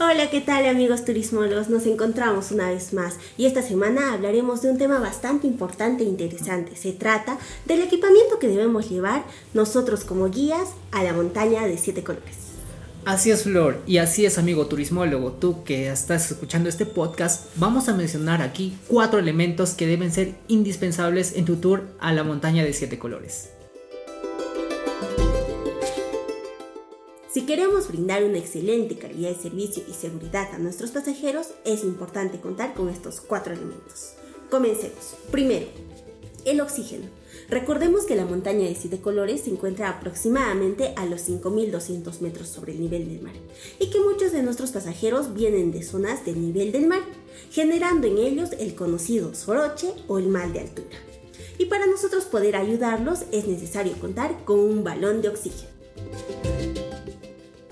Hola, ¿qué tal amigos turismólogos? Nos encontramos una vez más y esta semana hablaremos de un tema bastante importante e interesante. Se trata del equipamiento que debemos llevar nosotros como guías a la montaña de siete colores. Así es, Flor, y así es, amigo turismólogo. Tú que estás escuchando este podcast, vamos a mencionar aquí cuatro elementos que deben ser indispensables en tu tour a la montaña de siete colores. Si queremos brindar una excelente calidad de servicio y seguridad a nuestros pasajeros, es importante contar con estos cuatro elementos. Comencemos. Primero, el oxígeno. Recordemos que la montaña de siete colores se encuentra aproximadamente a los 5.200 metros sobre el nivel del mar y que muchos de nuestros pasajeros vienen de zonas del nivel del mar, generando en ellos el conocido soroche o el mal de altura. Y para nosotros poder ayudarlos es necesario contar con un balón de oxígeno.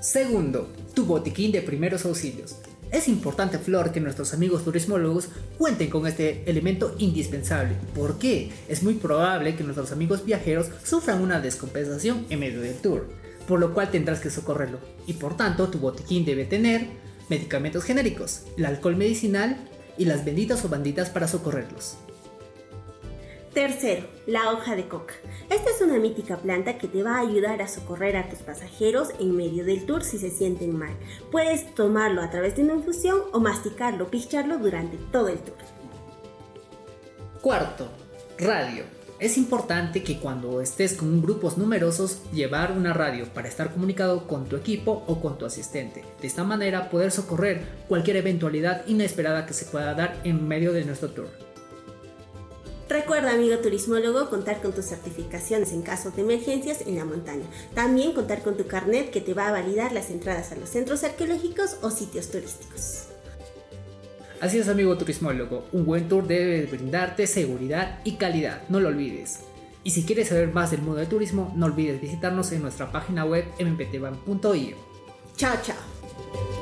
Segundo, tu botiquín de primeros auxilios. Es importante, Flor, que nuestros amigos turismólogos cuenten con este elemento indispensable. ¿Por qué? Es muy probable que nuestros amigos viajeros sufran una descompensación en medio del tour, por lo cual tendrás que socorrerlo. Y por tanto, tu botiquín debe tener medicamentos genéricos, el alcohol medicinal y las benditas o banditas para socorrerlos. Tercero, la hoja de coca. Esta es una mítica planta que te va a ayudar a socorrer a tus pasajeros en medio del tour si se sienten mal. Puedes tomarlo a través de una infusión o masticarlo, picharlo durante todo el tour. Cuarto, radio. Es importante que cuando estés con grupos numerosos llevar una radio para estar comunicado con tu equipo o con tu asistente. De esta manera poder socorrer cualquier eventualidad inesperada que se pueda dar en medio de nuestro tour. Recuerda, amigo turismólogo, contar con tus certificaciones en caso de emergencias en la montaña. También contar con tu carnet que te va a validar las entradas a los centros arqueológicos o sitios turísticos. Así es, amigo turismólogo, un buen tour debe brindarte seguridad y calidad, no lo olvides. Y si quieres saber más del mundo del turismo, no olvides visitarnos en nuestra página web mptban.io. Chao, chao.